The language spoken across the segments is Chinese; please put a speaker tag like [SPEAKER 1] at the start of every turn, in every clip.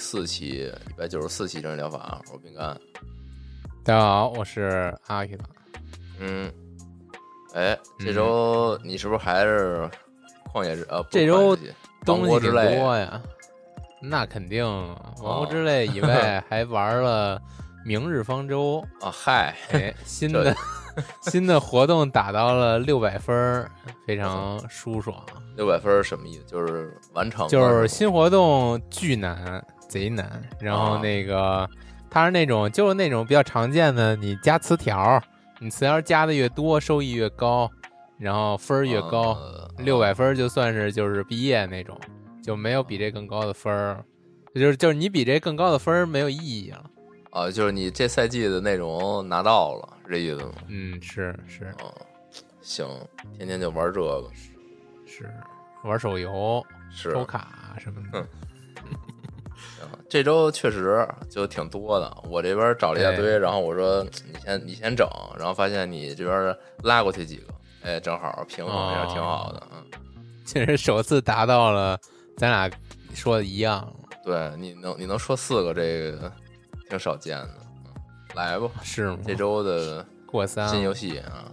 [SPEAKER 1] 四期一百九十四期真人疗法，我是饼干。
[SPEAKER 2] 大家好，我是阿 K
[SPEAKER 1] 嗯，哎，这周你是不是还是旷野之呃？不
[SPEAKER 2] 这周东西挺多呀。那肯定，王国之泪以外，还玩了《明日方舟
[SPEAKER 1] 啊？嗨，》，
[SPEAKER 2] 哎，新的 新的活动打到了六百分，非常舒爽。
[SPEAKER 1] 六百分什么意思？就是完成，
[SPEAKER 2] 就是新活动巨难，贼难。然后
[SPEAKER 1] 啊
[SPEAKER 2] 那个，它是那种就是那种比较常见的，你加词条，你词条加的越多，收益越高，然后分儿越高。
[SPEAKER 1] 呃
[SPEAKER 2] 六百分儿就算是就是毕业那种，就没有比这更高的分儿。就是就是你比这更高的分儿没有意义了。
[SPEAKER 1] 啊，就是你这赛季的内容拿到了，是这意思吗？
[SPEAKER 2] 嗯，是是
[SPEAKER 1] 啊，行，天天就玩这个，
[SPEAKER 2] 是，玩手游、
[SPEAKER 1] 是
[SPEAKER 2] 抽卡什么的。
[SPEAKER 1] 行这周确实就挺多的，我这边找了一大堆，然后我说你先你先整，然后发现你这边拉过去几个，哎，正好平衡一下，
[SPEAKER 2] 哦
[SPEAKER 1] 挺好的，嗯，
[SPEAKER 2] 这是首次达到了咱俩说的一样。
[SPEAKER 1] 对，你能你能说四个，这个挺少见的，嗯，来吧，
[SPEAKER 2] 是吗？
[SPEAKER 1] 这周的
[SPEAKER 2] 过三
[SPEAKER 1] 新游戏啊，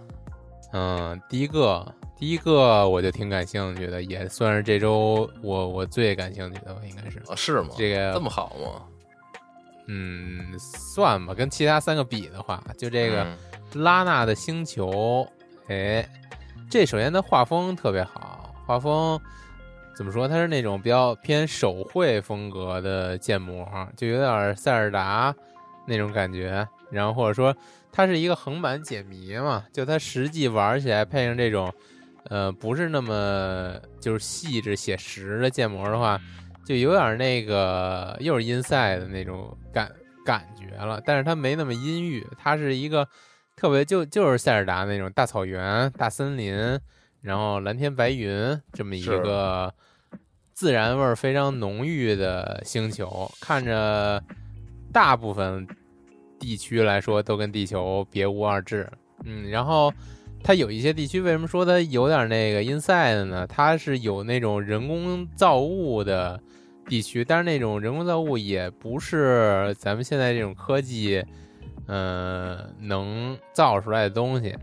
[SPEAKER 2] 嗯，第一个，第一个我就挺感兴趣的，也算是这周我我最感兴趣的吧，应该是。
[SPEAKER 1] 啊是吗？
[SPEAKER 2] 这个
[SPEAKER 1] 这么好吗？
[SPEAKER 2] 嗯，算吧，跟其他三个比的话，就这个
[SPEAKER 1] 嗯
[SPEAKER 2] 拉娜的星球，哎，这首先它画风特别好，画风怎么说？它是那种比较偏手绘风格的建模，就有点塞尔达那种感觉。然后或者说它是一个横版解谜嘛，就它实际玩起来配上这种，呃，不是那么就是细致写实的建模的话，就有点那个又是阴塞的那种感感觉了。但是它没那么阴郁，它是一个特别就就是塞尔达那种大草原、大森林，然后蓝天白云这么一个自然味儿非常浓郁的星球，看着大部分地区来说都跟地球别无二致。嗯，然后它有一些地区为什么说它有点那个 inside 呢？它是有那种人工造物的地区，但是那种人工造物也不是咱们现在这种科技，嗯、能造出来的东西。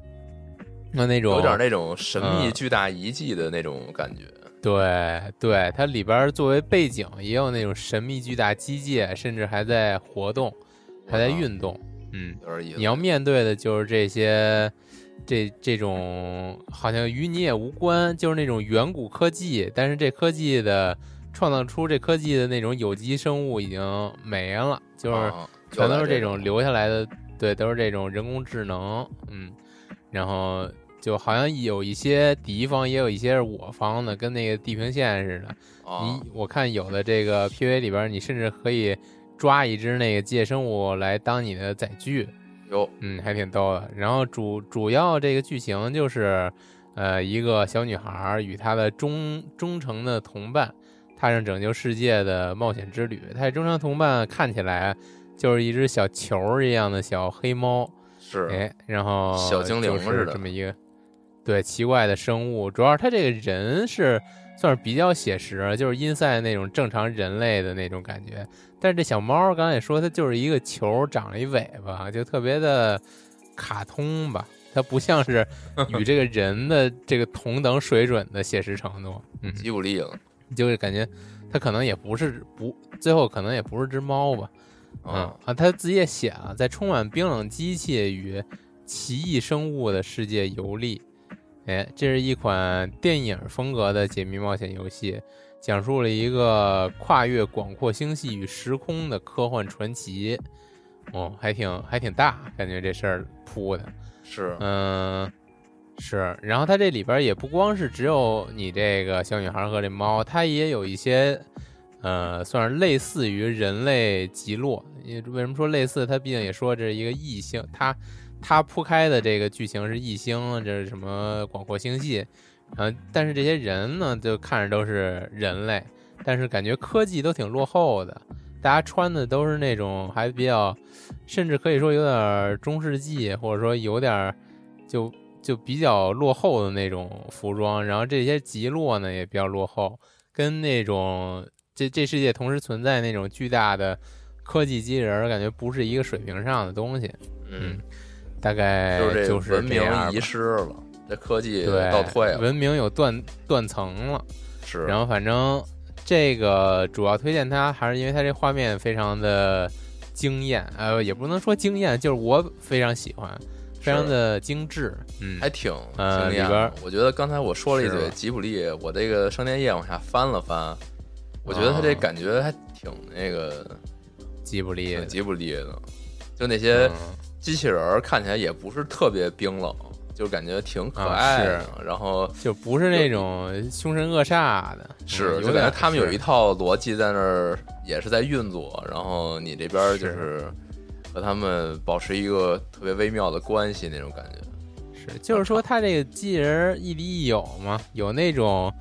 [SPEAKER 2] 那那种
[SPEAKER 1] 有点那种神秘
[SPEAKER 2] 嗯
[SPEAKER 1] 巨大遗迹的那种感觉，
[SPEAKER 2] 对对，它里边作为背景也有那种神秘巨大机械，甚至还在活动，还在
[SPEAKER 1] 啊
[SPEAKER 2] 运动。嗯，
[SPEAKER 1] 有点意思。
[SPEAKER 2] 你要面对的就是这些，这这种好像与你也无关，就是那种远古科技，但是这科技的创造出这科技的那种有机生物已经没了，就是
[SPEAKER 1] 啊
[SPEAKER 2] 全都是这种留下来的，对，都是这种人工智能，嗯，然后就好像有一些敌方，也有一些是我方的，跟那个地平线似的。
[SPEAKER 1] 啊
[SPEAKER 2] 你我看有的这个 PV 里边，你甚至可以抓一只那个机械生物来当你的载具，
[SPEAKER 1] 有
[SPEAKER 2] 嗯，还挺逗的。然后主主要这个剧情就是，呃，一个小女孩与她的忠忠诚的同伴踏上拯救世界的冒险之旅。她的忠诚同伴看起来就是一只小球儿一样的小黑猫，
[SPEAKER 1] 是
[SPEAKER 2] 哎，然后
[SPEAKER 1] 小精灵
[SPEAKER 2] 是
[SPEAKER 1] 似的
[SPEAKER 2] 这么一个对奇怪的生物。主要是他这个人是算是比较写实，就是阴赛那种正常人类的那种感觉。但是这小猫刚才也说，它就是一个球长了一尾巴，就特别的卡通吧。它不像是与这个人的 这个同等水准的写实程度，嗯，
[SPEAKER 1] 吉卜力了，
[SPEAKER 2] 就是感觉它可能也不是不，最后可能也不是只猫吧，嗯
[SPEAKER 1] 啊，
[SPEAKER 2] 啊，他自己也写了，在充满冰冷机器与奇异生物的世界游历。哎，这是一款电影风格的解密冒险游戏，讲述了一个跨越广阔星系与时空的科幻传奇。哦，还挺还挺大，感觉这事儿铺的。
[SPEAKER 1] 是，
[SPEAKER 2] 嗯，是。然后它这里边也不光是只有你这个小女孩和这猫，它也有一些，呃，算是类似于人类极落。因为为什么说类似？它毕竟也说这是一个异星，它它铺开的这个剧情是异星，这是什么广阔星系？然后，但是这些人呢，就看着都是人类，但是感觉科技都挺落后的。大家穿的都是那种还比较，甚至可以说有点中世纪，或者说有点就就比较落后的那种服装。然后这些极落呢也比较落后，跟那种这这世界同时存在那种巨大的科技机器人儿，感觉不是一个水平上的东西。
[SPEAKER 1] 嗯，
[SPEAKER 2] 大概
[SPEAKER 1] 就是
[SPEAKER 2] 就是
[SPEAKER 1] 文明遗失了，这科技
[SPEAKER 2] 对
[SPEAKER 1] 倒退了，
[SPEAKER 2] 文明有断断层了。
[SPEAKER 1] 是，
[SPEAKER 2] 然后反正这个主要推荐它，还是因为它这画面非常的惊艳，呃，也不能说惊艳，就是我非常喜欢，非常的精致，嗯，
[SPEAKER 1] 还挺
[SPEAKER 2] 呃
[SPEAKER 1] 惊艳
[SPEAKER 2] 里边。
[SPEAKER 1] 我觉得刚才我说了一嘴吉卜力，我这个商店页往下翻了翻，我觉得他这
[SPEAKER 2] 哦
[SPEAKER 1] 感觉还挺那个
[SPEAKER 2] 吉卜力
[SPEAKER 1] 吉卜力的，就那些
[SPEAKER 2] 嗯
[SPEAKER 1] 机器人儿看起来也不是特别冰冷，就感觉挺可
[SPEAKER 2] 啊
[SPEAKER 1] 爱的。然后
[SPEAKER 2] 就不是那种凶神恶煞的，
[SPEAKER 1] 是，就感觉他们有一套逻辑在那儿，也是在运作。然后你这边儿就是和他们保持一个特别微妙的关系那种感觉。
[SPEAKER 2] 是，就是说他这个机器人亦敌亦友嘛，有那种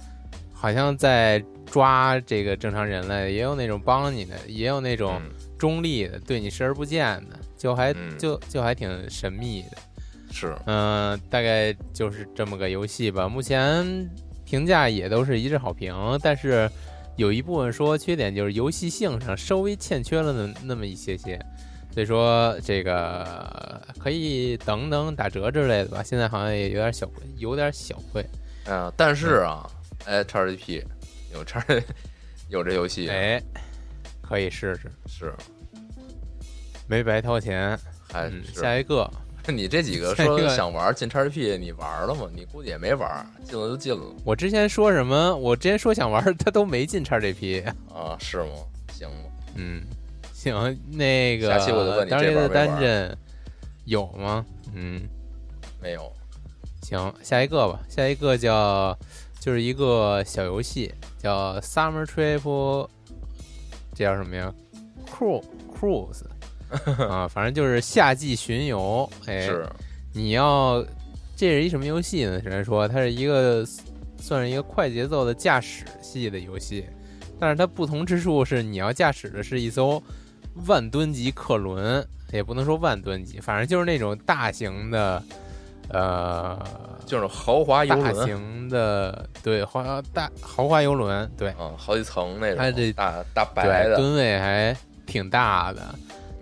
[SPEAKER 2] 好像在抓这个正常人类，也有那种帮你的，也有那种
[SPEAKER 1] 嗯
[SPEAKER 2] 中立的，对你视而不见的，就还、
[SPEAKER 1] 嗯
[SPEAKER 2] 就就还挺神秘的。
[SPEAKER 1] 是，
[SPEAKER 2] 嗯、大概就是这么个游戏吧。目前评价也都是一致好评，但是有一部分说缺点就是游戏性上稍微欠缺了那那么一些些，所以说这个可以等等打折之类的吧。现在好像也有点小亏，有点小亏。
[SPEAKER 1] 嗯、但是啊，哎，XGP 有叉有这游戏，
[SPEAKER 2] 哎，可以试试，
[SPEAKER 1] 是，
[SPEAKER 2] 没白掏钱。嗯，
[SPEAKER 1] 还是、
[SPEAKER 2] 下一个
[SPEAKER 1] 你这几个说想玩进叉 GP，你玩了吗？你估计也没玩，进了就进了
[SPEAKER 2] 我之前说什么？我之前说想玩，他都没进叉 GP。
[SPEAKER 1] 啊？是吗？行吗？
[SPEAKER 2] 嗯，行，那个
[SPEAKER 1] 下期我就问你
[SPEAKER 2] 当
[SPEAKER 1] 这
[SPEAKER 2] 年的
[SPEAKER 1] 玩没玩
[SPEAKER 2] 单阵有吗？嗯，
[SPEAKER 1] 没有，
[SPEAKER 2] 行，下一个吧，下一个叫就是一个小游戏，叫 Summer Trip，这叫什么呀？Cruise Cruise 啊，反正就是夏季巡游。哎，
[SPEAKER 1] 是，
[SPEAKER 2] 你要这是一什么游戏呢？只能说它是一个算是一个快节奏的驾驶系的游戏，但是它不同之处是你要驾驶的是一艘万吨级客轮，也不能说万吨级，反正就是那种大型的，呃，
[SPEAKER 1] 就是豪华游轮大，
[SPEAKER 2] 型的对豪大豪华游轮，对
[SPEAKER 1] 嗯，好几层那种，
[SPEAKER 2] 它这
[SPEAKER 1] 大大白，的，
[SPEAKER 2] 吨位还挺大的。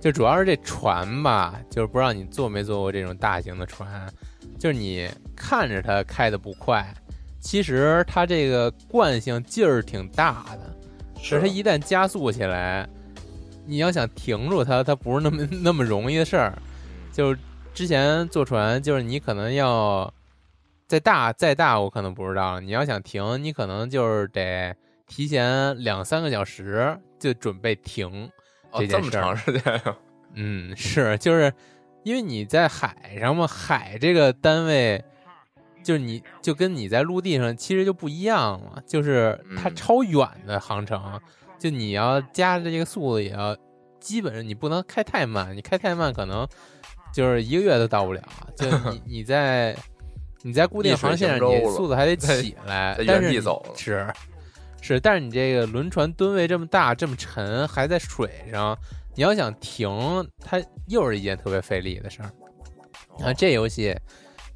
[SPEAKER 2] 就主要是这船吧，就是不知道你坐没坐过这种大型的船，就是你看着它开的不快，其实它这个惯性劲儿挺大的，
[SPEAKER 1] 是
[SPEAKER 2] 它一旦加速起来，你要想停住它，它不是那么那么容易的事儿。就之前坐船，就是你可能要再大再大，我可能不知道。你要想停，你可能就是得提前两三个小时就准备停。
[SPEAKER 1] 哦
[SPEAKER 2] 这件事儿。
[SPEAKER 1] 这么长时间呀，
[SPEAKER 2] 嗯，是，就是因为你在海上嘛，海这个单位，就是你就跟你在陆地上其实就不一样了，就是它
[SPEAKER 1] 嗯。
[SPEAKER 2] 超远的航程，就你要加的这个速度也要，基本上你不能开太慢，你开太慢可能就是一个月都到不了。就 你你在你在固定航线上，你速度还得起来
[SPEAKER 1] 在，
[SPEAKER 2] 但是你
[SPEAKER 1] 原地走了。
[SPEAKER 2] 是是，但是你这个轮船吨位这么大这么沉，还在水上，你要想停，它又是一件特别费力的事儿。
[SPEAKER 1] 哦
[SPEAKER 2] 啊，这游戏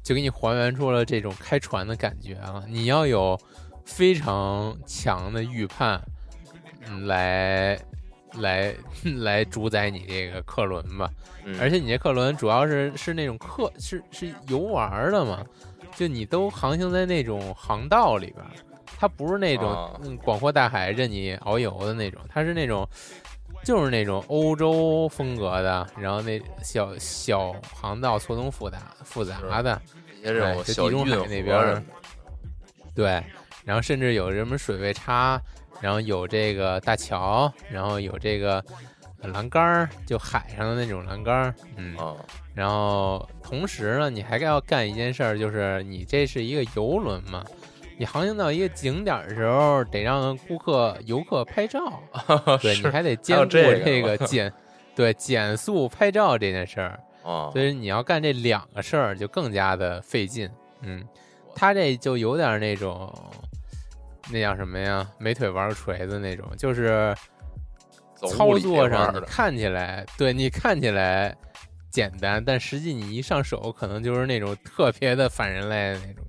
[SPEAKER 2] 就给你还原出了这种开船的感觉啊！你要有非常强的预判，嗯来来来主宰你这个客轮吧。
[SPEAKER 1] 嗯
[SPEAKER 2] 而且你这客轮主要是是那种客是是游玩儿的嘛，就你都航行在那种航道里边儿，它不是那种、广阔大海任你遨游的那种，它是那种就是那种欧洲风格的，然后那小小航道错综复杂复杂的，
[SPEAKER 1] 一些这
[SPEAKER 2] 哎就
[SPEAKER 1] 种小
[SPEAKER 2] 地中海那边对，然后甚至有什么水位差，然后有这个大桥，然后有这个呃栏杆儿，就海上的那种栏杆儿，嗯，
[SPEAKER 1] 啊，
[SPEAKER 2] 然后同时呢，你还要干一件事儿，就是你这是一个游轮嘛，你航行到一个景点的时候，得让顾客游客拍照，对，你还得兼顾
[SPEAKER 1] 这个
[SPEAKER 2] 减，对减速拍照这件事儿，
[SPEAKER 1] 啊，
[SPEAKER 2] 所以你要干这两个事儿，就更加的费劲。嗯，他这就有点那种，那叫什么呀？没腿玩个锤子那种，就是操作上看起来，对你看起来简单，但实际你一上手，可能就是那种特别的反人类的那种。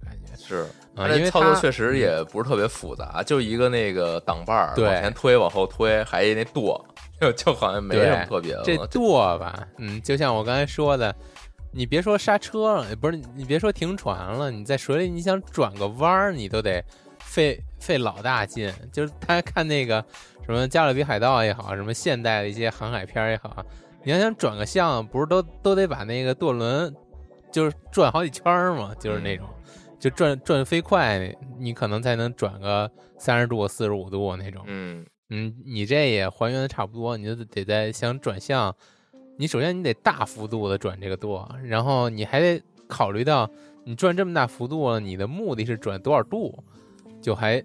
[SPEAKER 1] 是。
[SPEAKER 2] 啊，因为
[SPEAKER 1] 操作确实也不是特别复杂，就一个那个挡把儿，
[SPEAKER 2] 对
[SPEAKER 1] 往前推，往后推，还一那舵，就就好像没什么特别的
[SPEAKER 2] 这。舵吧，嗯，就像我刚才说的，你别说刹车了，不是你别说停船了，你在水里你想转个弯儿，你都得费费老大劲。就是大家看那个什么《加勒比海盗》也好，什么现代的一些航海片儿也好，你要想转个向，不是都都得把那个舵轮就是转好几圈儿吗？就是那种。就转转飞快，你可能才能转个三十度、四十五度那种。
[SPEAKER 1] 嗯，
[SPEAKER 2] 嗯，你这也还原的差不多，你就得在想转向，你首先你得大幅度的转这个舵，然后你还得考虑到你转这么大幅度了，你的目的是转多少度，就还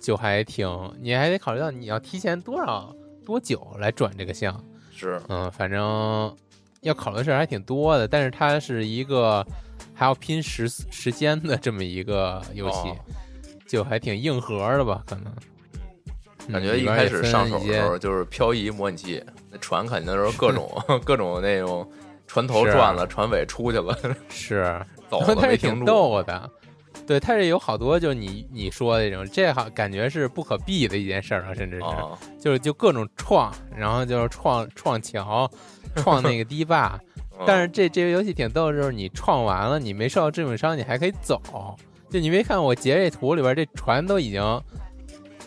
[SPEAKER 2] 就还挺，你还得考虑到你要提前多少多久来转这个向，
[SPEAKER 1] 是
[SPEAKER 2] 嗯，反正要考虑的事儿还挺多的，但是它是一个还要拼时时间的这么一个游戏，
[SPEAKER 1] 哦
[SPEAKER 2] 就还挺硬核的吧，可能。
[SPEAKER 1] 感觉一开始上手的时候就是漂移模拟器，那船肯定都是 各种 各种那种船头转了，船尾出去了，
[SPEAKER 2] 是，
[SPEAKER 1] 走了
[SPEAKER 2] 它是挺
[SPEAKER 1] 没停住。
[SPEAKER 2] 逗的。对，它是有好多，就是你你说的这种，这好感觉是不可避的一件事儿啊，甚至是、
[SPEAKER 1] 啊，
[SPEAKER 2] 就是就各种撞，然后就是撞撞桥，撞那个堤坝。
[SPEAKER 1] 嗯
[SPEAKER 2] 但是这这个游戏挺逗，就是你创完了，你没受到致命伤，你还可以走。就你没看我截这图里边，这船都已经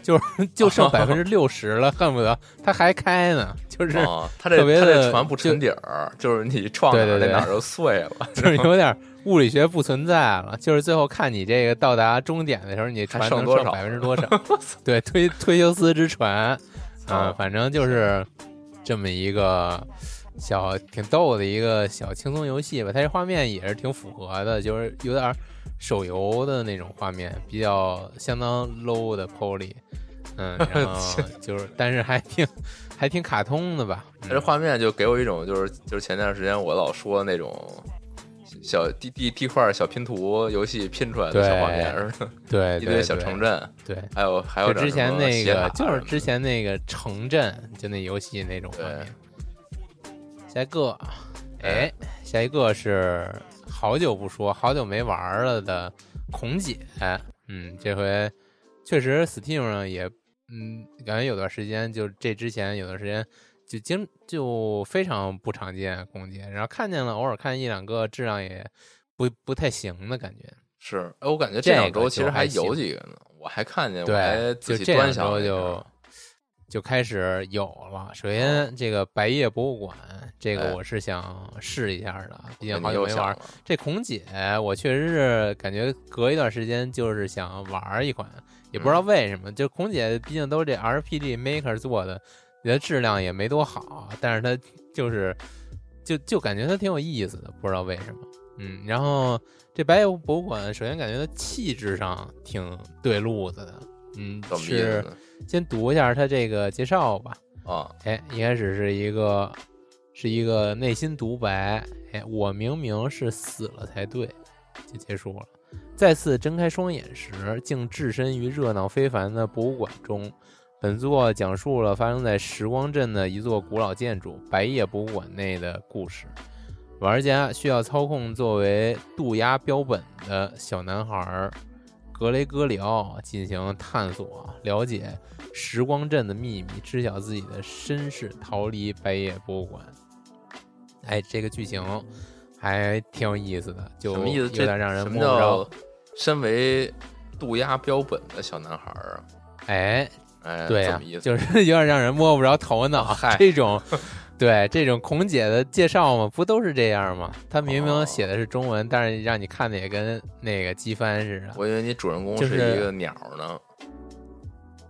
[SPEAKER 2] 就是 就剩 百分之六十了，恨不得它还开呢。就是、
[SPEAKER 1] 啊，它这
[SPEAKER 2] 特别
[SPEAKER 1] 它这
[SPEAKER 2] 的
[SPEAKER 1] 船不沉底儿，就是你撞哪儿那哪儿就碎了，
[SPEAKER 2] 就是有点物理学不存在了，就是最后看你这个到达终点的时候，你船能剩
[SPEAKER 1] 多少
[SPEAKER 2] 百分之多少？对，推推修斯之船，啊、
[SPEAKER 1] 哦
[SPEAKER 2] 反正就是这么一个小挺逗的一个小轻松游戏吧。它这画面也是挺符合的，就是有点手游的那种画面，比较相当 low 的 poly，嗯，然后 就是但是还挺还挺卡通的吧。
[SPEAKER 1] 它这画面就给我一种就是就是前段时间我老说那种小地地地块小拼图游戏拼出来的小画面
[SPEAKER 2] 对，
[SPEAKER 1] 一堆小城镇，
[SPEAKER 2] 对。
[SPEAKER 1] 还有还有
[SPEAKER 2] 之前那个，就是之前那个城镇，就那游戏那种画面。下一个，哎，下一个是好久不说、好久没玩了的孔姐。嗯，这回确实 Steam 上也，嗯，感觉有段时间，就这之前有段时间就经就非常不常见孔姐，然后看见了，偶尔看一两个，质量也不不太行的感觉。
[SPEAKER 1] 是，哎，我感觉
[SPEAKER 2] 这
[SPEAKER 1] 这两周其实还有几个呢，我还看见，我
[SPEAKER 2] 对
[SPEAKER 1] 还，仔细端
[SPEAKER 2] 就这两周就就开始有了。首先，这个白夜博物馆，这个我是想试一下的，毕竟好久没玩。这孔姐，我确实是感觉隔一段时间就是想玩一款，也不知道
[SPEAKER 1] 嗯
[SPEAKER 2] 为什么。就孔姐毕竟都是这 RPG Maker 做的，你的质量也没多好，但是它就是就就感觉它挺有意思的，不知道为什么。嗯，然后这白夜博物馆，首先感觉它气质上挺对路子的。嗯，
[SPEAKER 1] 怎么意思
[SPEAKER 2] 是
[SPEAKER 1] 呢？
[SPEAKER 2] 先读一下他这个介绍吧。
[SPEAKER 1] 啊，
[SPEAKER 2] 哎，一开始是一个是一个内心独白，哎，我明明是死了才对，就结束了。再次睁开双眼时，竟置身于热闹非凡的博物馆中。本作讲述了发生在时光镇的一座古老建筑——白夜博物馆内的故事。玩家需要操控作为渡鸦标本的小男孩格雷戈里奥进行探索，了解时光镇的秘密，知晓自己的身世，逃离白夜博物馆。哎，这个剧情还挺有意思的，就
[SPEAKER 1] 什么意思？
[SPEAKER 2] 有
[SPEAKER 1] 这
[SPEAKER 2] 点让人摸不着。
[SPEAKER 1] 身为渡鸦标本的小男孩儿啊？
[SPEAKER 2] 哎，
[SPEAKER 1] 哎，
[SPEAKER 2] 对呀、
[SPEAKER 1] 这么意思，
[SPEAKER 2] 就是 有点让人摸不着头脑。
[SPEAKER 1] 嗨
[SPEAKER 2] 这种，对这种孔姐的介绍嘛，不都是这样吗？她明
[SPEAKER 1] 哦
[SPEAKER 2] 明写的是中文，但是让你看的也跟那个机翻似的。
[SPEAKER 1] 我以为你主人公
[SPEAKER 2] 是
[SPEAKER 1] 是一个鸟呢。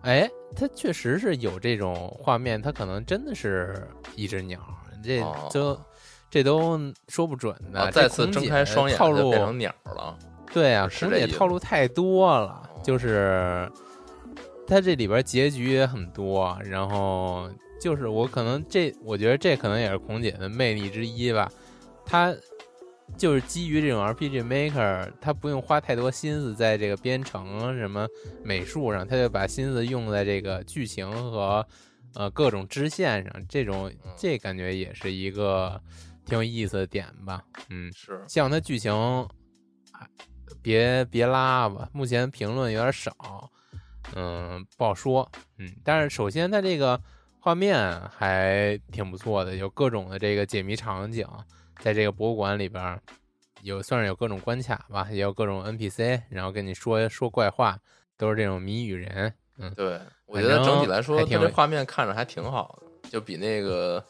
[SPEAKER 2] 哎，它确实是有这种画面，它可能真的是一只鸟，这
[SPEAKER 1] 哦
[SPEAKER 2] 就、这都说不准的。
[SPEAKER 1] 再次睁开双眼
[SPEAKER 2] 套路
[SPEAKER 1] 就变成鸟了。
[SPEAKER 2] 对啊，孔姐套路太多了，
[SPEAKER 1] 哦
[SPEAKER 2] 就是它这里边结局也很多，然后就是我可能这，我觉得这可能也是孔姐的魅力之一吧。她就是基于这种 RPG Maker，她不用花太多心思在这个编程什么美术上，她就把心思用在这个剧情和呃各种支线上，这种
[SPEAKER 1] 嗯
[SPEAKER 2] 这感觉也是一个挺有意思的点吧。嗯，
[SPEAKER 1] 是，
[SPEAKER 2] 希望它剧情啊别别拉吧，目前评论有点少，嗯，不好说，嗯，但是首先它这个画面还挺不错的，有各种的这个解谜场景，在这个博物馆里边有算是有各种关卡吧，也有各种 NPC，然后跟你说说怪话，都是这种谜语人，嗯，
[SPEAKER 1] 对，我觉得整体来说，它这画面看着还挺好的，就比那个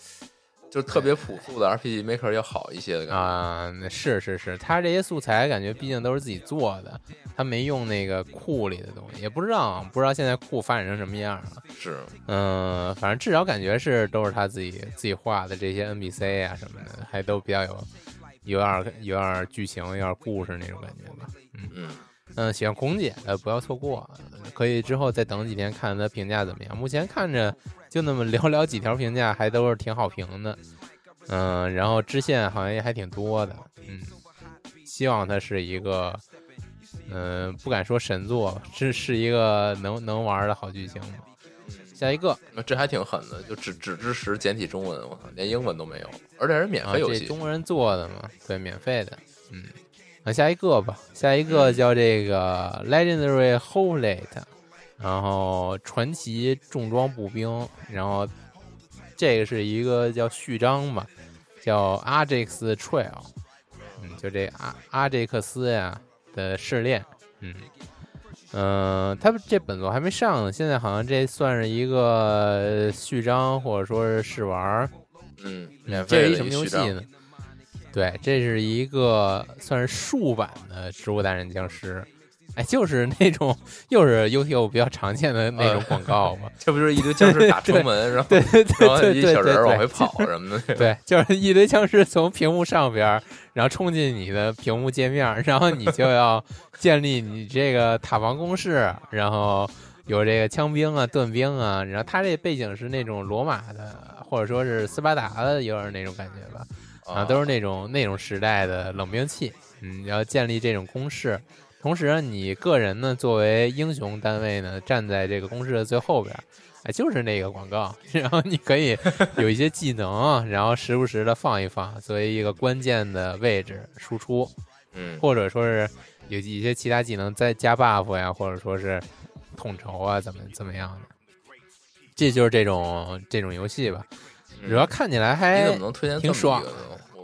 [SPEAKER 1] 就特别朴素的 RPG Maker 要好一些的感觉。
[SPEAKER 2] 啊、那是是是，他这些素材感觉毕竟都是自己做的，他没用那个库里的东西，也不知道不知道现在库发展成什么样了。
[SPEAKER 1] 是，
[SPEAKER 2] 嗯，反正至少感觉是都是他自己自己画的这些 NPC 啊什么的，还都比较有有点儿有点儿剧情、有点故事那种感觉吧。嗯
[SPEAKER 1] 嗯，
[SPEAKER 2] 嗯，喜欢孔姐的不要错过，可以之后再等几天看看她评价怎么样。目前看着就那么寥寥几条评价，还都是挺好评的。嗯，然后支线好像也还挺多的。嗯，希望它是一个，嗯，不敢说神作这，是是一个能能玩的好剧情吧。下一个
[SPEAKER 1] 这还挺狠的，就只只支持简体中文，我操，连英文都没有，而且是免
[SPEAKER 2] 啊，
[SPEAKER 1] 费游戏。
[SPEAKER 2] 这中国人做的嘛，对，免费的。嗯，那下一个吧，下一个叫这个 Legendary Hoplite，然后传奇重装步兵，然后这个是一个叫序章吧，叫 Ajax Trail，嗯，就这阿阿杰克斯呀的试炼，嗯。嗯、他们这本作还没上呢，现在好像这算是一个序章或者说是试玩，
[SPEAKER 1] 嗯，免
[SPEAKER 2] 这是一什么游戏呢？对，这是一个算是竖版的《植物大战僵尸》，哎，就是 那种又是 YouTube 比较常见的那种广告嘛。
[SPEAKER 1] 这不就是一堆僵尸打城门，然后
[SPEAKER 2] 对对对
[SPEAKER 1] 然后一小人儿往回，跑什么的？
[SPEAKER 2] 对，就是一堆僵尸从屏幕上边儿，然后冲进你的屏幕界面儿，然后你就要 建立你这个塔防工事，然后有这个枪兵啊、盾兵啊，然后它这背景是那种罗马的，或者说是斯巴达的，有点那种感觉吧。啊，都是那种那种时代的冷兵器，嗯，要建立这种攻势。同时，你个人呢作为英雄单位呢，站在这个攻势的最后边儿，哎，就是那个广告，然后你可以有一些技能，然后时不时的放一放，作为一个关键的位置输出，
[SPEAKER 1] 嗯，
[SPEAKER 2] 或者说是有一些其他技能再加 buff 呀，或者说是统筹啊，怎么怎么样的，这就是这种这种游戏吧。
[SPEAKER 1] 嗯
[SPEAKER 2] 主要看起来
[SPEAKER 1] 你
[SPEAKER 2] 还挺爽？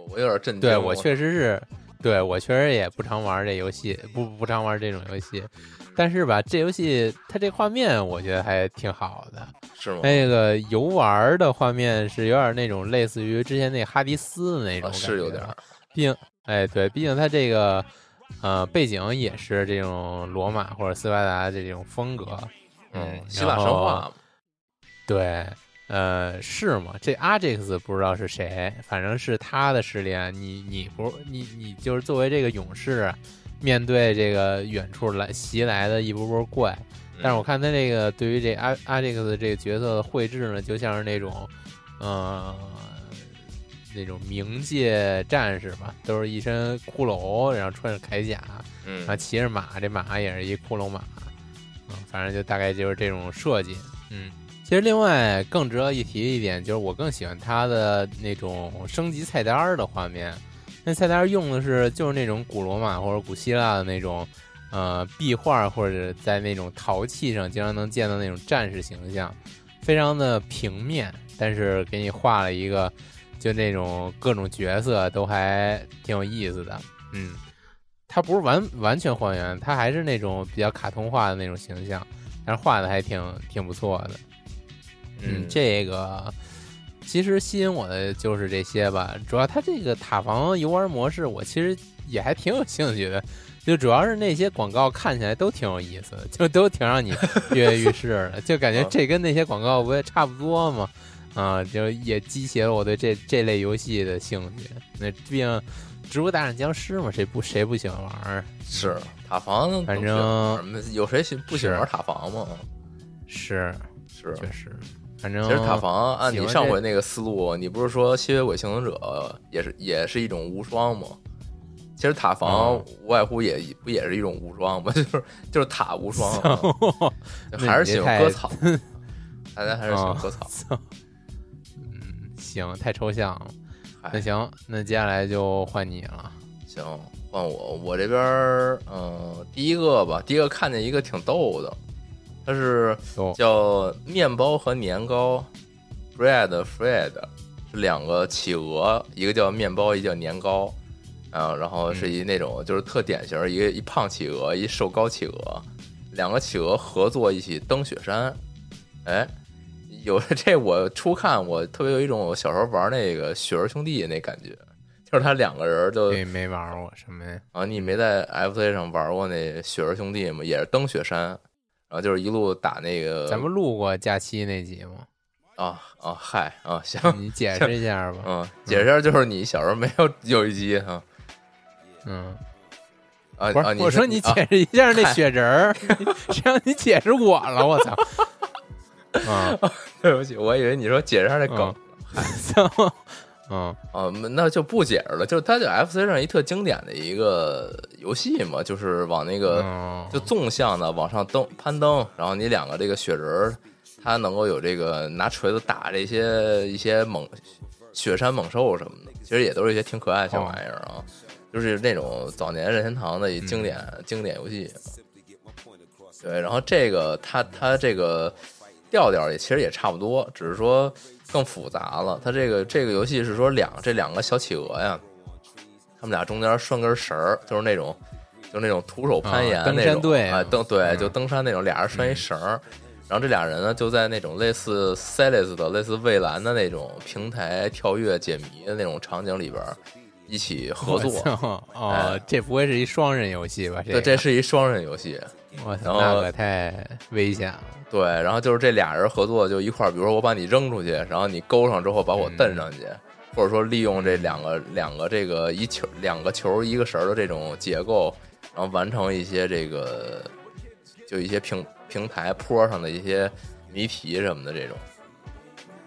[SPEAKER 1] 我我有点震惊。
[SPEAKER 2] 对我确实是，对我确实也不常玩这游戏，不不常玩这种游戏。但是吧，这游戏它这画面我觉得还挺好的。
[SPEAKER 1] 是吗？
[SPEAKER 2] 那个游玩的画面是有点那种类似于之前那哈迪斯的那种
[SPEAKER 1] 啊是有点。
[SPEAKER 2] 毕竟，哎，对，毕竟它这个呃背景也是这种罗马或者斯巴达这种风格。
[SPEAKER 1] 嗯，
[SPEAKER 2] 嗯
[SPEAKER 1] 希腊神话。
[SPEAKER 2] 对，呃，是吗？这 Ajax 不知道是谁，反正是他的试炼。你你不你你就是作为这个勇士，面对这个远处来袭来的一波波怪，但是我
[SPEAKER 1] 嗯
[SPEAKER 2] 看他这个对于这阿阿这个这个角色的绘制呢，就像是那种，呃，那种冥界战士吧，都是一身骷髅，然后穿着铠甲，
[SPEAKER 1] 嗯
[SPEAKER 2] 然后骑着马，这马也是一骷髅马，嗯，反正就大概就是这种设计，嗯。其实另外更值得一提的一点，就是我更喜欢它的那种升级菜单儿的画面。那菜单用的是就是那种古罗马或者古希腊的那种呃壁画，或者在那种陶器上经常能见到那种战士形象，非常的平面，但是给你画了一个就那种各种角色都还挺有意思的，嗯。它不是完完全还原，它还是那种比较卡通化的那种形象，但是画的还挺挺不错的。嗯，这个其实吸引我的就是这些吧，主要它这个塔防游玩模式，我其实也还挺有兴趣的。就主要是那些广告看起来都挺有意思的，就都挺让你跃跃欲试的，就感觉这跟那些广告不也差不多吗？啊，就也激起了我对这这类游戏的兴趣。那毕竟《植物大战僵尸》嘛，谁不谁不喜欢玩？
[SPEAKER 1] 是塔防，
[SPEAKER 2] 反正
[SPEAKER 1] 有谁喜不喜欢玩塔防吗？
[SPEAKER 2] 是
[SPEAKER 1] 是，
[SPEAKER 2] 确实。反正
[SPEAKER 1] 其实塔防按你上回那个思路，你不是说《吸血鬼幸存者》也是也是一种无双吗？其实塔防无外乎也不也是一种无双吗？就是就是塔无双，还是喜欢割草，大家还是喜欢割草。
[SPEAKER 2] 嗯，行，太抽象了。那行，那接下来就换你了。
[SPEAKER 1] 行，换我。我这边嗯，第一个吧，第一个看见一个挺逗的。它是叫面包和年糕，bread Fred 是两个企鹅，一个叫面包，一个叫年糕，啊，然后是一那种就是特典型，一个一胖企鹅，一瘦高企鹅，两个企鹅合作一起登雪山，哎，有这我初看我特别有一种我小时候玩那个雪人兄弟那感觉，就是他两个人就
[SPEAKER 2] 没玩过什么呀？
[SPEAKER 1] 啊，你没在 FC 上玩过那雪人兄弟吗？也是登雪山。然后就是一路打那个，
[SPEAKER 2] 咱们录过假期那集吗？
[SPEAKER 1] 啊啊，嗨啊，行，
[SPEAKER 2] 你解释一下吧。
[SPEAKER 1] 嗯，解释一下，就是你小时候没有有一集哈。
[SPEAKER 2] 嗯，
[SPEAKER 1] 啊
[SPEAKER 2] 啊，我说你解释一下那雪人儿，谁让你解释我了？我操！啊，
[SPEAKER 1] 对不起，我以为你说解释下那梗。
[SPEAKER 2] 行。嗯
[SPEAKER 1] 啊，那就不解释了。就是它就 F C 上一特经典的一个游戏嘛，就是往那个就纵向的往上登攀登，然后你两个这个雪人，它能够有这个拿锤子打这些一些猛雪山猛兽什么的，其实也都是一些挺可爱的小玩意儿啊，就是那种早年任天堂的经典经典游戏。对，然后这个它它这个调调也其实也差不多，只是说。更复杂了，它这个这个游戏是说两这两个小企鹅呀，他们俩中间拴根绳儿，就是那种就那种徒手攀岩那种啊登对就登山那种，俩人拴一绳儿，然后这俩人呢就在那种类似 Celis 的类似蔚蓝的那种平台跳跃解谜的那种场景里边一起 合作
[SPEAKER 2] 哦，这不会是一双人游戏吧？
[SPEAKER 1] 这这是一双人游戏，
[SPEAKER 2] 我操，那可太危险了。
[SPEAKER 1] 对，然后就是这俩人合作，就一块儿，比如说我把你扔出去，然后你勾上之后把我蹬上去，或者说利用这两个两个这个一球两个球一个绳的这种结构，然后完成一些这个就一些平平台坡上的一些谜题什么的这种，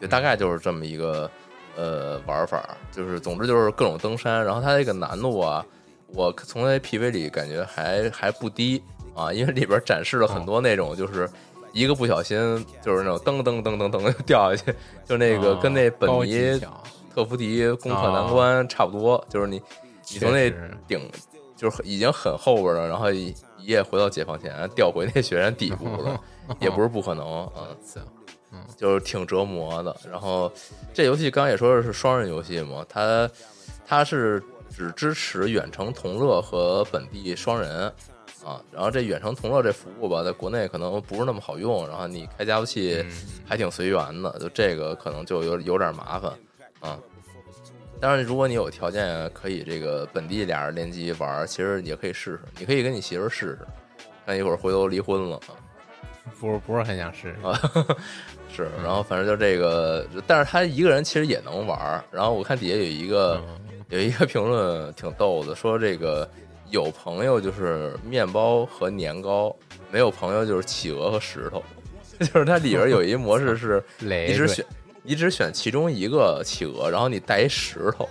[SPEAKER 1] 就大概就是这么一个呃玩法，就是总之就是各种登山，然后它这个难度啊，我从那 PV 里感觉还还不低啊，因为里边展示了很多那种就是。一个不小心就是那种噔噔噔噔噔就掉下去，就那个跟那本尼特福迪攻克难关差不多，就是你你从那顶就是已经很后边了，然后一夜回到解放前掉回那雪山底部了，也不是不可能啊，嗯，就是挺折磨的。然后这游戏刚刚也说的是双人游戏嘛，它它是只支持远程同乐和本地双人。啊，然后这远程同乐这服务吧，在国内可能不是那么好用，然后你开加速器还挺随缘的，就这个可能就有有点麻烦啊。当然，如果你有条件可以这个本地俩人联机玩，其实也可以试试，你可以跟你媳妇试试，看一会儿回头离婚了啊。
[SPEAKER 2] 不是不是很想试
[SPEAKER 1] 啊，是，然后反正就这个，但是他一个人其实也能玩。然后我看底下有一个有一个评论挺逗的，说这个。有朋友就是面包和年糕，没有朋友就是企鹅和石头。就是它里边有一模式是，你只选你只选其中一个企鹅，然后你带一石头，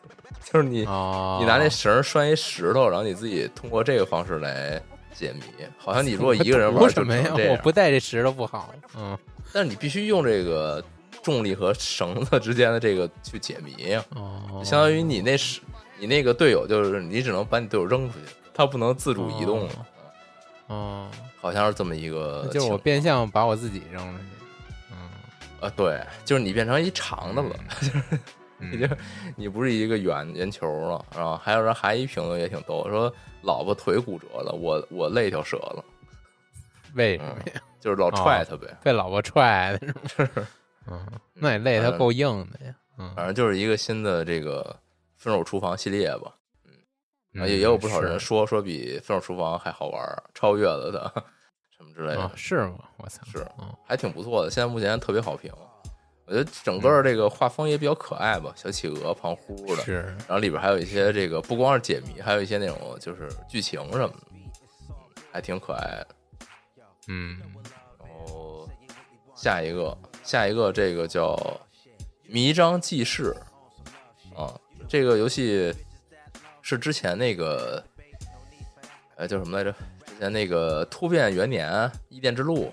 [SPEAKER 1] 就是你你拿那绳拴一石头，然后你自己通过这个方式来解谜。好像你如果一个人玩
[SPEAKER 2] 什么
[SPEAKER 1] 呀？
[SPEAKER 2] 我不带这石头不好。嗯，
[SPEAKER 1] 但是你必须用这个重力和绳子之间的这个去解谜呀。哦，相当于你那是。你那个队友就是你，只能把你队友扔出去，他不能自主移动了。
[SPEAKER 2] 哦，
[SPEAKER 1] 好像是这么一个，
[SPEAKER 2] 就是我变相把我自己扔出去。
[SPEAKER 1] 嗯，啊，对，就是你变成一长的了，就是你就你不是一个圆圆球了，然后还有人还一评论也挺逗，说老婆腿骨折了，我我肋条折了，
[SPEAKER 2] 为什么呀？
[SPEAKER 1] 就是老踹他呗。
[SPEAKER 2] 被老婆踹的 是吗？嗯，那也累，他够硬的呀。嗯，
[SPEAKER 1] 反正就是一个新的这个《分手厨房》系列吧。
[SPEAKER 2] 嗯
[SPEAKER 1] 啊，也也有不少人说说比《分手厨房》还好玩儿，超越了它什么之类的
[SPEAKER 2] 啊，，是吗？我操，
[SPEAKER 1] 是
[SPEAKER 2] 嗯
[SPEAKER 1] 还挺不错的。现在目前特别好评，我觉得整个这个画风也比较可爱吧，小企鹅胖乎乎的，
[SPEAKER 2] 是
[SPEAKER 1] 然后里边还有一些这个不光是解谜，还有一些那种就是剧情什么的，嗯还挺可爱的。
[SPEAKER 2] 嗯。
[SPEAKER 1] 然后下一个，下一个这个叫《迷章记事》啊，这个游戏是之前那个，呃，叫什么来着？之前那个《突变元年：伊甸之路》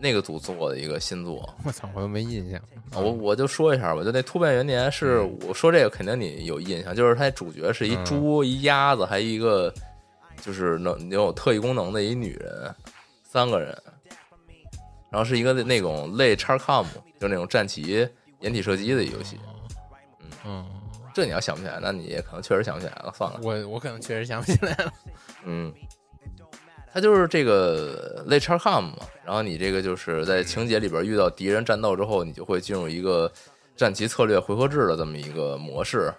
[SPEAKER 1] 那个组做的一个新作。
[SPEAKER 2] 我操，我都没印象。
[SPEAKER 1] 啊，我我就说一下吧，就那《突变元年》是我说这个肯定你有印象，就是它主角是一
[SPEAKER 2] 嗯。
[SPEAKER 1] 猪、一鸭子，还一个就是能能有特异功能的一女人，三个人，然后是一个那种类 XCOM，就是那种战旗掩体射击的游戏。
[SPEAKER 2] 嗯，
[SPEAKER 1] 这你要想不起来，那你可能确实想不起来了，算了。
[SPEAKER 2] 我我可能确实想不起来了。
[SPEAKER 1] 嗯，它就是这个类 XCOM 嘛，然后你这个就是在情节里边遇到敌人战斗之后，你就会进入一个战棋策略回合制的这么一个模式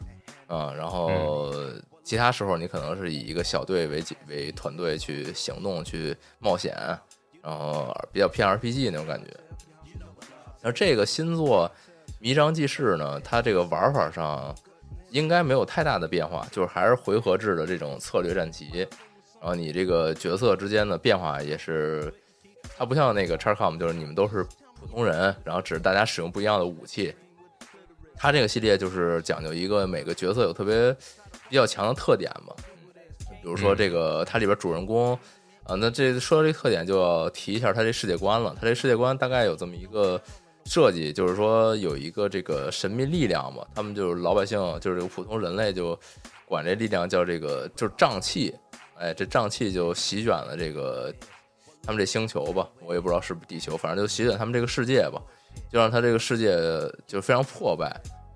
[SPEAKER 1] 啊，然后其他时候你可能是以一个小队为为团队去行动去冒险，然后比较偏 RPG 那种感觉。那这个新作《迷章记事》呢，它这个玩法上应该没有太大的变化，就是还是回合制的这种策略战棋。然后你这个角色之间的变化也是，它不像那个 XCOM，就是你们都是普通人，然后只是大家使用不一样的武器。它这个系列就是讲究一个每个角色有特别比较强的特点嘛，比如说这个它里边主人公，啊，那这说到这个特点就要提一下它这世界观了。它这世界观大概有这么一个设计，就是说有一个这个神秘力量嘛，他们就是老百姓，就是这个普通人类就管这力量叫这个就是瘴气，哎，这瘴气就席卷了这个他们这星球吧，我也不知道是不是地球，反正就席卷他们这个世界吧，就让他这个世界就非常破败，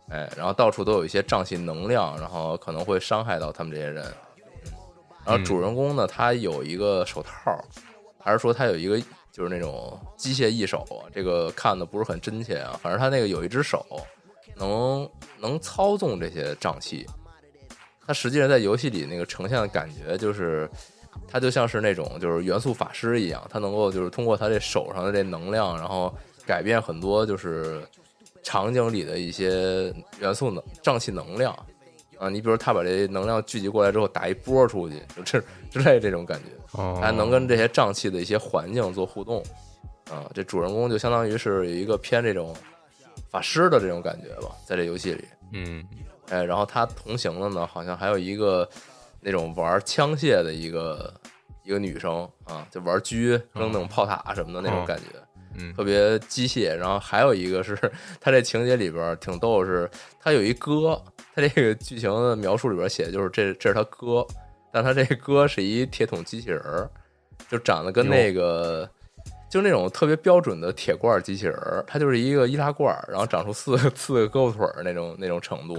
[SPEAKER 1] 哎，然后到处都有一些瘴气能量，然后可能会伤害到他们这些人。嗯然后主人公呢，他有一个手套，还是说他有一个就是那种机械翼手啊？这个看的不是很真切啊，反正他那个有一只手能能操纵这些瘴气。他实际上在游戏里那个呈现的感觉就是，他就像是那种就是元素法师一样，他能够就是通过他这手上的这能量，然后改变很多就是场景里的一些元素能瘴气能量啊。你比如他把这能量聚集过来之后打一波出去，就这之类这种感觉，
[SPEAKER 2] 哦，
[SPEAKER 1] 还能跟这些瘴气的一些环境做互动啊。这主人公就相当于是有一个偏这种法师的这种感觉吧，在这游戏里。
[SPEAKER 2] 嗯
[SPEAKER 1] 哎，然后他同行的呢，好像还有一个那种玩枪械的一个一个女生啊，就玩狙扔那种炮塔什么的那种
[SPEAKER 2] 哦
[SPEAKER 1] 感觉，
[SPEAKER 2] 嗯
[SPEAKER 1] 特别机械。然后还有一个是他这情节里边挺逗，是他有一哥，他这个剧情的描述里边写的就是这这是他哥，但他这哥是一铁桶机器人儿，就长得跟那个。就那种特别标准的铁罐机器人儿，它就是一个易拉罐儿，然后长出四个四个胳膊腿儿那种那种程度。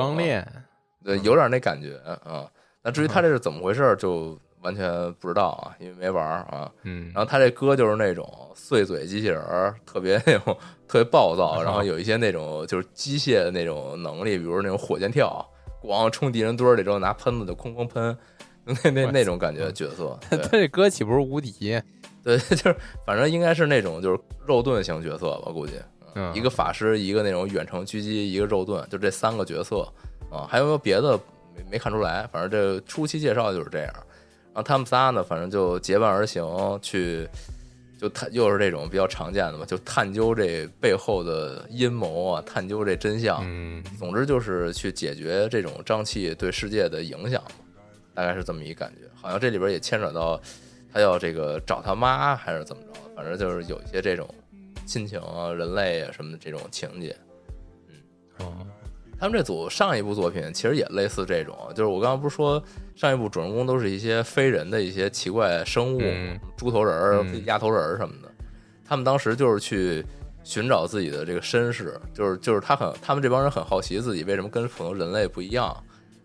[SPEAKER 1] 对，有点那感觉啊。那至于他这是怎么回事儿，就完全不知道啊，因为没玩儿啊。
[SPEAKER 2] 嗯，
[SPEAKER 1] 然后他这歌就是那种碎嘴机器人儿，特别那种特别暴躁，
[SPEAKER 2] 哦
[SPEAKER 1] 然后有一些那种就是机械的那种能力，比如那种火箭跳，咣冲敌人堆儿里之后拿喷子就哐哐喷，那那那种感觉的角色。
[SPEAKER 2] 他这歌岂不是无敌？
[SPEAKER 1] 对，就是反正应该是那种就是肉盾型角色吧，估计。
[SPEAKER 2] 嗯，
[SPEAKER 1] 一个法师，一个那种远程狙击，一个肉盾，就这三个角色啊，还有没有别的没没看出来，反正这初期介绍就是这样。然后他们仨呢，反正就结伴而行去，就探又是这种比较常见的嘛，就探究这背后的阴谋啊，探究这真相。
[SPEAKER 2] 嗯
[SPEAKER 1] 总之就是去解决这种瘴气对世界的影响，大概是这么一感觉。好像这里边也牵扯到他要这个找他妈还是怎么着，反正就是有一些这种亲情啊、人类啊什么的这种情节。
[SPEAKER 2] 嗯哦，
[SPEAKER 1] 他们这组上一部作品其实也类似这种，就是我刚刚不是说上一部主人公都是一些非人的一些奇怪生物，
[SPEAKER 2] 嗯
[SPEAKER 1] 猪头人儿、
[SPEAKER 2] 嗯
[SPEAKER 1] 鸭头人儿什么的。他们当时就是去寻找自己的这个身世，就是就是他很他们这帮人很好奇自己为什么跟普通人类不一样，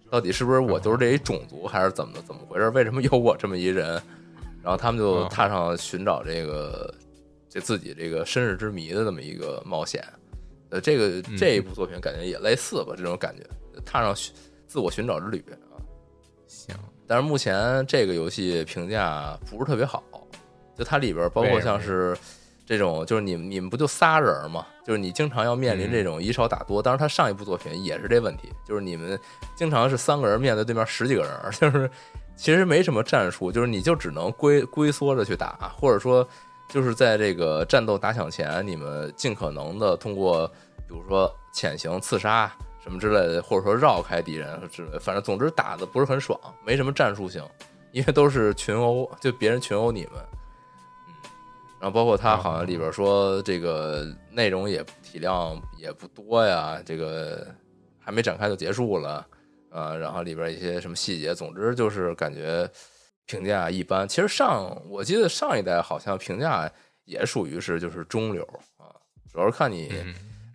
[SPEAKER 1] 到底是不是我就是这一种族，还是怎么的怎么回事？为什么有我这么一人？然后他们就
[SPEAKER 2] 嗯
[SPEAKER 1] 踏上寻找这个这自己这个身世之谜的这么一个冒险。呃，这个
[SPEAKER 2] 嗯
[SPEAKER 1] 这一部作品感觉也类似吧，这种感觉，踏上寻自我寻找之旅啊。
[SPEAKER 2] 行，
[SPEAKER 1] 但是目前这个游戏评价不是特别好，就它里边包括像是这种，就是你们你们不就仨人嘛？就是你经常要面临这种以少打多。当然，他上一部作品也是这问题，就是你们经常是三个人面对对面十几个人，就是其实没什么战术，就是你就只能龟龟缩着去打，或者说就是在这个战斗打响前，你们尽可能的通过比如说潜行刺杀。什么之类的，或者说绕开敌人之类，反正总之打的不是很爽，没什么战术性，因为都是群殴，就别人群殴你们，嗯，然后包括他好像里边说这个内容也体量也不多呀，这个还没展开就结束了，啊，然后里边一些什么细节，总之就是感觉评价一般。其实上我记得上一代好像评价也属于是就是中流啊，主要是看你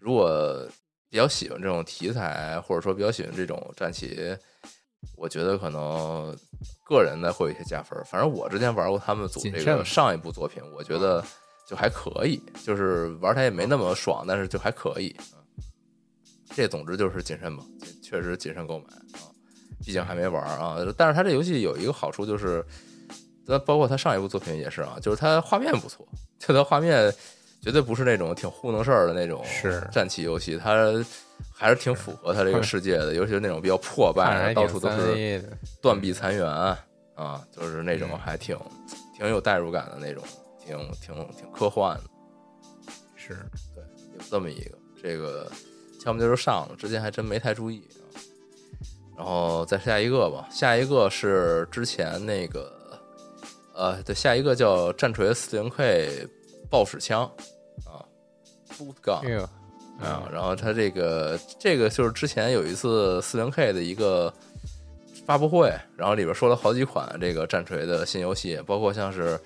[SPEAKER 1] 如果。比较喜欢这种题材，或者说比较喜欢这种战棋，我觉得可能个人的会有一些加分。反正我之前玩过他们组这个上一部作品，我觉得就还可以，就是玩它也没那么爽，但是就还可以。这总之就是谨慎吧，确实谨慎购买啊，毕竟还没玩啊。但是它这游戏有一个好处就是，那包括它上一部作品也是啊，就是它画面不错，就它画面。绝对不是那种挺糊弄事儿的那种
[SPEAKER 2] 是
[SPEAKER 1] 战棋游戏，它还是挺符合它这个世界的，尤其是那种比较破败，到处都是断壁残垣啊，就是那种还挺挺有代入感的那种，挺挺挺科幻的。
[SPEAKER 2] 是
[SPEAKER 1] 对，有这么一个，这个要么就是上了，之前还真没太注意啊。然后再下一个吧，下一个是之前那个，呃，对，下一个叫战锤四零 K。爆矢枪啊，boot gun 啊，然后它这个这个就是之前有一次四零 K 的一个发布会，然后里边说了好几款这个战锤的新游戏，包括像是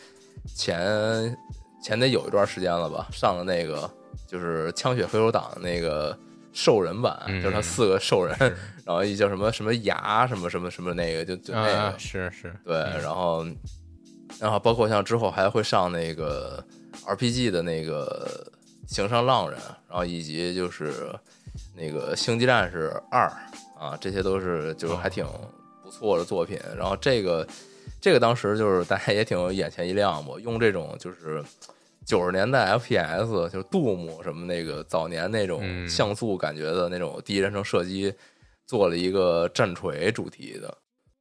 [SPEAKER 1] 前前得有一段时间了吧，上了那个就是枪血回手党那个兽人版，
[SPEAKER 2] 嗯、
[SPEAKER 1] 就是他四个兽人，然后一叫什么什么牙什么什么什么那个就就那个、
[SPEAKER 2] 啊、是是
[SPEAKER 1] 对，然后然后包括像之后还会上那个。RPG 的那个行商浪人，然后以及就是那个星际战士二啊，这些都是就是还挺不错的作品。然后这个这个当时就是大家也挺眼前一亮吧，用这种就是九十年代 FPS 就是 Doom 什么那个早年那种像素感觉的那种第一人称射击，做了一个战锤主题的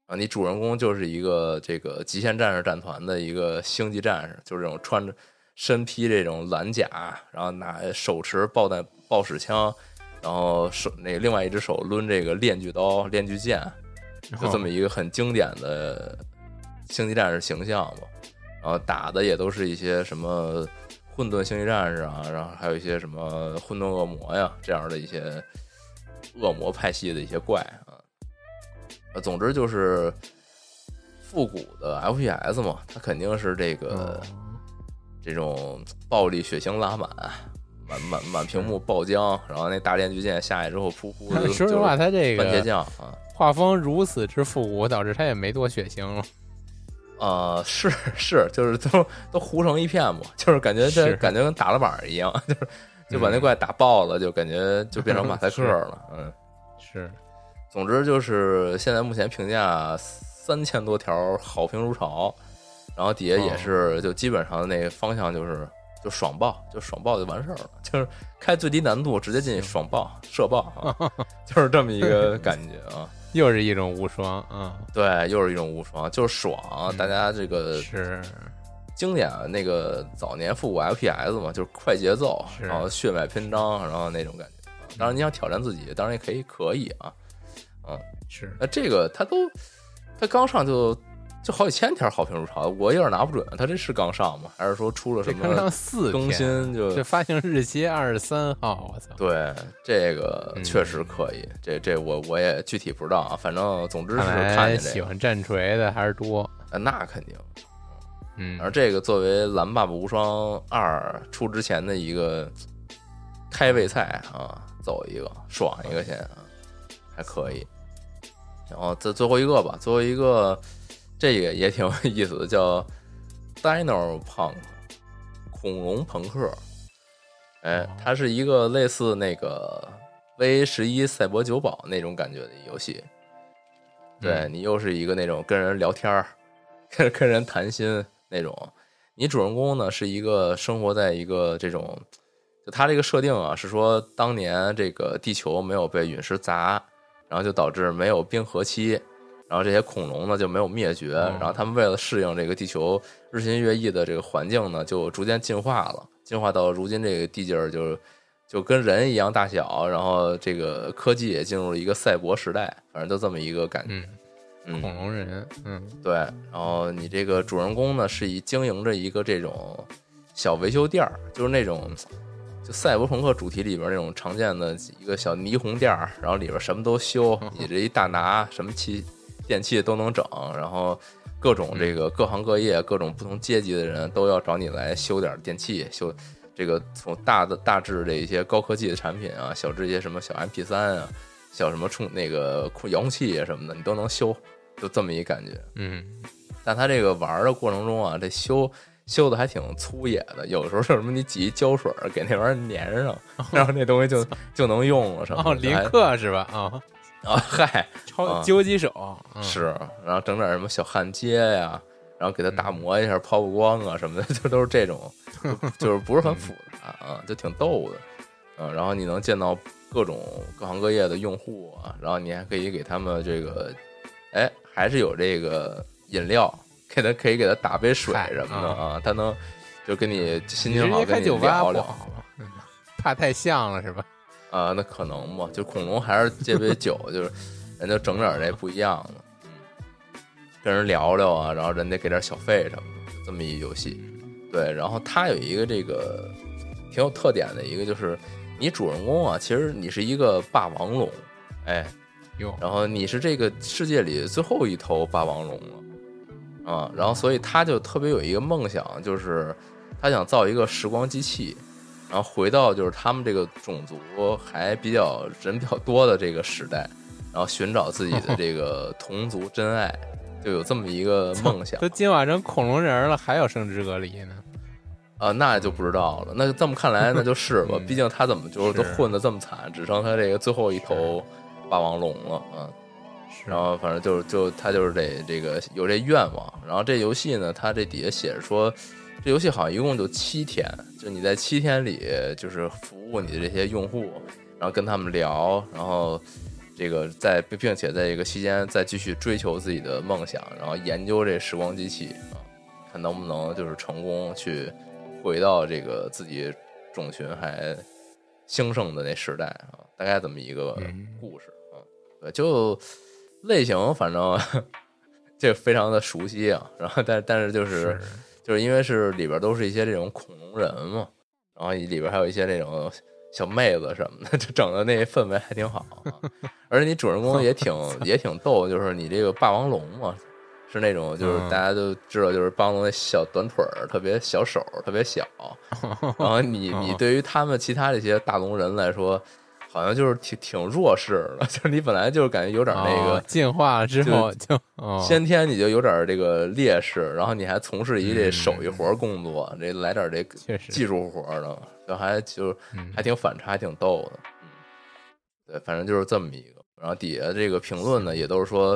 [SPEAKER 1] 啊，你主人公就是一个这个极限战士战团的一个星际战士，就是这种穿着。身披这种蓝甲，然后拿手持爆弹爆矢枪，然后手那另外一只手抡这个链锯刀、链锯剑，就这么一个很经典的星际战士形象嘛。然后打的也都是一些什么混沌星际战士啊，然后还有一些什么混沌恶魔呀这样的一些恶魔派系的一些怪啊。总之就是复古的 FPS 嘛，它肯定是这个。
[SPEAKER 2] 哦
[SPEAKER 1] 这种暴力血腥拉满，满满满屏幕爆浆，然后那大链锯剑下去之后，噗噗的。
[SPEAKER 2] 说实话，他这个
[SPEAKER 1] 番茄酱啊，
[SPEAKER 2] 画风如此之复古，导致他也没多血腥了。
[SPEAKER 1] 啊，是是，就是都都糊成一片嘛，就是感觉这感觉跟打了板一样，就是就把那怪打爆了，就感觉就变成马赛克了。嗯，
[SPEAKER 2] 是。
[SPEAKER 1] 总之就是现在目前评价三千多条，好评如潮。然后底下也是，就基本上那个方向就是就爽爆，就爽爆就完事儿了，就是开最低难度直接进去爽爆射爆啊，就是这么一个 感觉啊。
[SPEAKER 2] 又是一种无双啊，
[SPEAKER 1] 对，又是一种无双，就是爽。大家这个
[SPEAKER 2] 是
[SPEAKER 1] 经典那个早年复古 FPS 嘛，就是快节奏，然后血脉篇章，然后那种感觉。当然你想挑战自己，当然也可以，可以啊。嗯，
[SPEAKER 2] 是。
[SPEAKER 1] 那这个他都他刚上就。就好几千条好评如潮，我有点拿不准，他这是刚上吗？还是说出了什么
[SPEAKER 2] 刚上四
[SPEAKER 1] 更新？就
[SPEAKER 2] 这发行日期二十三号，我操！
[SPEAKER 1] 对，这个确实可以，这这我我也具体不知道啊，反正总之是看见这
[SPEAKER 2] 喜欢战锤的还是多，
[SPEAKER 1] 那肯定。
[SPEAKER 2] 嗯，
[SPEAKER 1] 而这个作为《蓝爸爸无双二》出之前的一个开胃菜啊，走一个爽一个先啊，还可以。然后这最后一个吧，最后一个。这个也挺 有意思的，叫 Dino Punk 恐龙朋克。哎
[SPEAKER 2] 哦，
[SPEAKER 1] 它是一个类似那个 V 十一赛博酒保那种感觉的游戏。对
[SPEAKER 2] 嗯
[SPEAKER 1] 你又是一个那种跟人聊天儿、跟跟人谈心那种。你主人公呢是一个生活在一个这种，就他这个设定啊，是说当年这个地球没有被陨石砸，然后就导致没有冰河期，然后这些恐龙呢就没有灭绝，
[SPEAKER 2] 哦
[SPEAKER 1] 然后他们为了适应这个地球日新月异的这个环境呢，就逐渐进化了，进化到如今这个地界儿就就跟人一样大小，然后这个科技也进入了一个赛博时代，反正就这么一个感觉。
[SPEAKER 2] 嗯，
[SPEAKER 1] 嗯，
[SPEAKER 2] 恐龙人，嗯
[SPEAKER 1] 对，然后你这个主人公呢是以经营着一个这种小维修店儿，就是那种就赛博朋克主题里边那种常见的一个小霓虹店儿，然后里边什么都修，你这一大拿什么器电器都能整，然后各种这个各行各业、各种不同阶级的人都要找你来修点电器，修这个从大的大致的一些高科技的产品啊，小至一些什么小 MP 三啊，小什么充那个遥控器啊什么的，你都能修，就这么一感觉。
[SPEAKER 2] 嗯，
[SPEAKER 1] 但他这个玩儿的过程中啊，这修修的还挺粗野的，有时候是什么你挤一胶水儿给那玩意儿粘上，然后那东西就就能用了什么。
[SPEAKER 2] 哦，林
[SPEAKER 1] 还
[SPEAKER 2] 克是吧？啊，
[SPEAKER 1] 啊，嗨，
[SPEAKER 2] 超
[SPEAKER 1] 啊
[SPEAKER 2] 究极手嗯
[SPEAKER 1] 是，然后整点什么小焊接呀，然后给它打磨一下，抛抛光啊什么的，就都是这种，就就是不是很复杂啊，就挺逗的。嗯，然后你能见到各种各行各业的用户啊，然后你还可以给他们这个，哎，还是有这个饮料，给他可以给他打杯水什么的
[SPEAKER 2] 啊
[SPEAKER 1] 啊，他能就跟你心情好跟你聊聊
[SPEAKER 2] 怕太像了是吧？
[SPEAKER 1] 啊，那可能吧，就恐龙还是借杯酒，就是人家整点那不一样的，嗯，跟人聊聊啊，然后人家给点小费什么的，这么一游戏。对，然后它有一个这个挺有特点的一个，就是你主人公啊，其实你是一个霸王龙，哎，
[SPEAKER 2] 哟，
[SPEAKER 1] 然后你是这个世界里最后一头霸王龙了，啊，然后所以他就特别有一个梦想，就是他想造一个时光机器，然后回到就是他们这个种族还比较人比较多的这个时代，然后寻找自己的这个 同族真爱，就有这么一个 梦想
[SPEAKER 2] 都今晚成恐龙人了，还有生殖隔离呢？
[SPEAKER 1] 啊，那就不知道了。那这么看来，那就是吧，
[SPEAKER 2] 嗯
[SPEAKER 1] 毕竟他怎么就是都混的这么惨，只剩他这个最后一头霸王龙了啊。然后反正就是就他就是得这个有这愿望，然后这游戏呢，它这底下写着说，这游戏好像一共就七天，就你在七天里就是服务你的这些用户，然后跟他们聊，然后这个在并并且在这个期间再继续追求自己的梦想，然后研究这时光机器啊，看能不能就是成功去回到这个自己种群还兴盛的那时代啊，大概这么一个
[SPEAKER 2] 嗯
[SPEAKER 1] 故事啊。对，就类型反正 这非常的熟悉啊，然后但但是就是就是因为是里边都是一些这种恐龙人嘛，然后里边还有一些那种小妹子什么的，就整的那氛围还挺好、啊，而且你主人公也挺 也挺逗，就是你这个霸王龙嘛。是那种，就是
[SPEAKER 2] 嗯
[SPEAKER 1] 大家都知道，就是霸王龙那小短腿儿，特别小手儿，特别小。然后你你
[SPEAKER 2] 哦
[SPEAKER 1] 对于他们其他这些大龙人来说，好像就是挺挺弱势的，就是你本来就是感觉有点那个
[SPEAKER 2] 哦进化了之后就哦
[SPEAKER 1] 先天你就有点这个劣势，然后你还从事一这
[SPEAKER 2] 嗯
[SPEAKER 1] 手艺活儿工作，这来点这技术活儿的，就还就
[SPEAKER 2] 嗯
[SPEAKER 1] 还挺反差，还挺逗的。嗯，对，反正就是这么一个。然后底下这个评论呢，也都是说，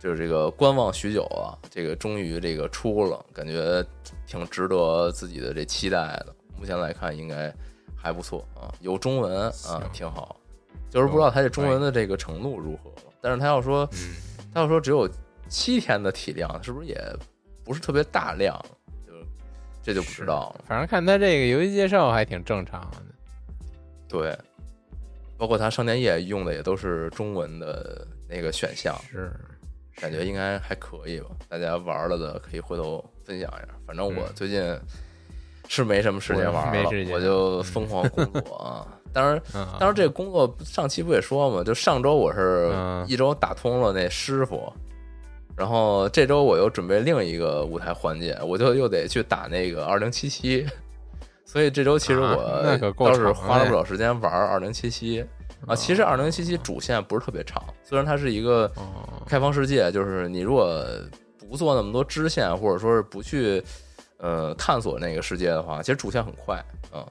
[SPEAKER 1] 就是这个观望许久啊，这个终于这个出了，感觉挺值得自己的这期待的。目前来看，应该还不错啊，有中文啊，挺好。就是不知道他这中文的这个程度如何了。但是他要说，
[SPEAKER 2] 嗯
[SPEAKER 1] 他要说只有七天的体量，是不是也不是特别大量？就这就不知道了。
[SPEAKER 2] 反正看他这个游戏介绍还挺正常的。
[SPEAKER 1] 对，包括它商店页用的也都是中文的那个选项，
[SPEAKER 2] 是，
[SPEAKER 1] 感觉应该还可以吧。大家玩了的可以回头分享一下。反正我
[SPEAKER 2] 嗯
[SPEAKER 1] 最近是没什么时间玩了，
[SPEAKER 2] 我
[SPEAKER 1] 就疯狂工作 啊。当然，
[SPEAKER 2] 嗯，
[SPEAKER 1] 当然这个工作上期不也说嘛，就上周我是
[SPEAKER 2] 嗯
[SPEAKER 1] 一周打通了那师傅。然后这周我又准备另一个舞台环节，我就又得去打那个二零七七，所以这周其实
[SPEAKER 2] 啊
[SPEAKER 1] 我倒是花了不少时间玩二零七七啊。其实二零七七主线不是特别长，虽然它是一个
[SPEAKER 2] 哦，
[SPEAKER 1] 开放世界，就是你如果不做那么多支线，或者说是不去呃探索那个世界的话，其实主线很快，嗯，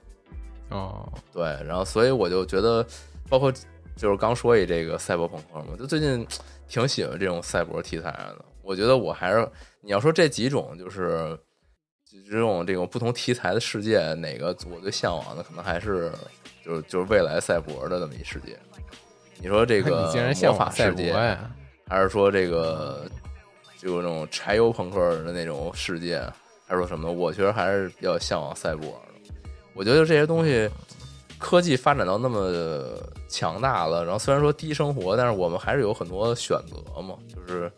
[SPEAKER 2] 哦，
[SPEAKER 1] 对，然后所以我就觉得，包括就是刚说一这个赛博朋克嘛，就最近挺喜欢这种赛博题材的。我觉得我还是你要说这几种就是这种这种不同题材的世界，哪个我最向往的，可能还是就是就是未来赛博的这么一世界。你说这个魔法世界，
[SPEAKER 2] 呀？
[SPEAKER 1] 还是说这个就那种柴油朋克的那种世界，还是说什么？我觉得还是比较向往赛博的。我觉得这些东西科技发展到那么强大了，然后虽然说低生活，但是我们还是有很多选择嘛。就是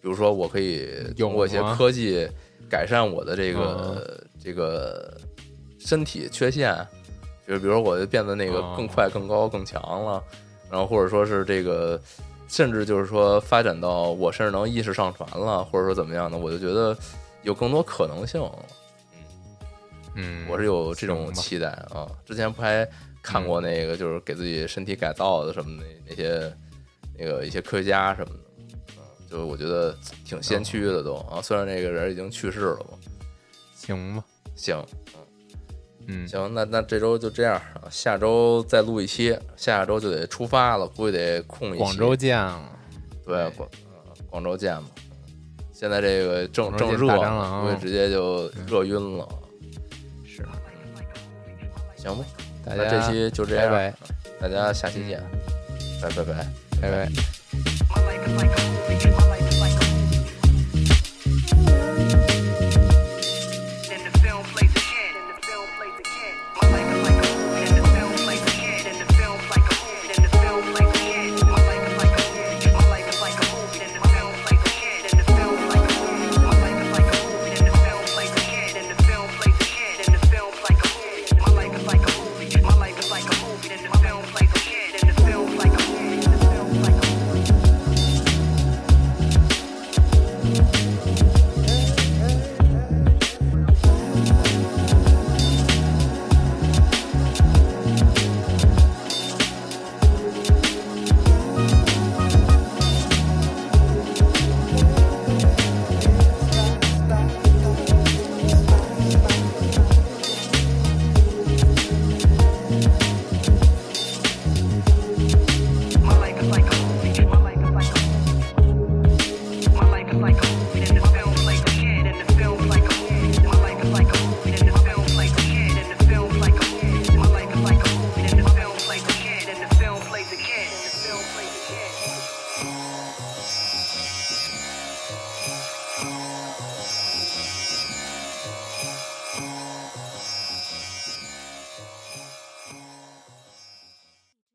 [SPEAKER 1] 比如说，我可以通过一些科技改善我的这个、这个身体缺陷，就是比如说我就变得那个
[SPEAKER 2] 哦
[SPEAKER 1] 更快、更高、更强了，然后或者说是这个。甚至就是说发展到我甚至能意识上传了，或者说怎么样的，我就觉得有更多可能性了。
[SPEAKER 2] 嗯，
[SPEAKER 1] 我是有这种期待啊。之前不还看过那个，就是给自己身体改造的什么那那些那个一些科学家什么的，嗯，就我觉得挺先驱的都啊。虽然那个人已经去世了吧。
[SPEAKER 2] 行吧，
[SPEAKER 1] 行
[SPEAKER 2] 嗯，
[SPEAKER 1] 行，那那这周就这样啊，下周再录一期，下周就得出发了，估计得空一期。
[SPEAKER 2] 广州见了，
[SPEAKER 1] 对广呃广州见嘛。现在这个正正热我直接就热晕了。
[SPEAKER 2] 是。
[SPEAKER 1] 行吧
[SPEAKER 2] 大家
[SPEAKER 1] 这期就这样。大家下期见。拜拜拜
[SPEAKER 2] 拜。拜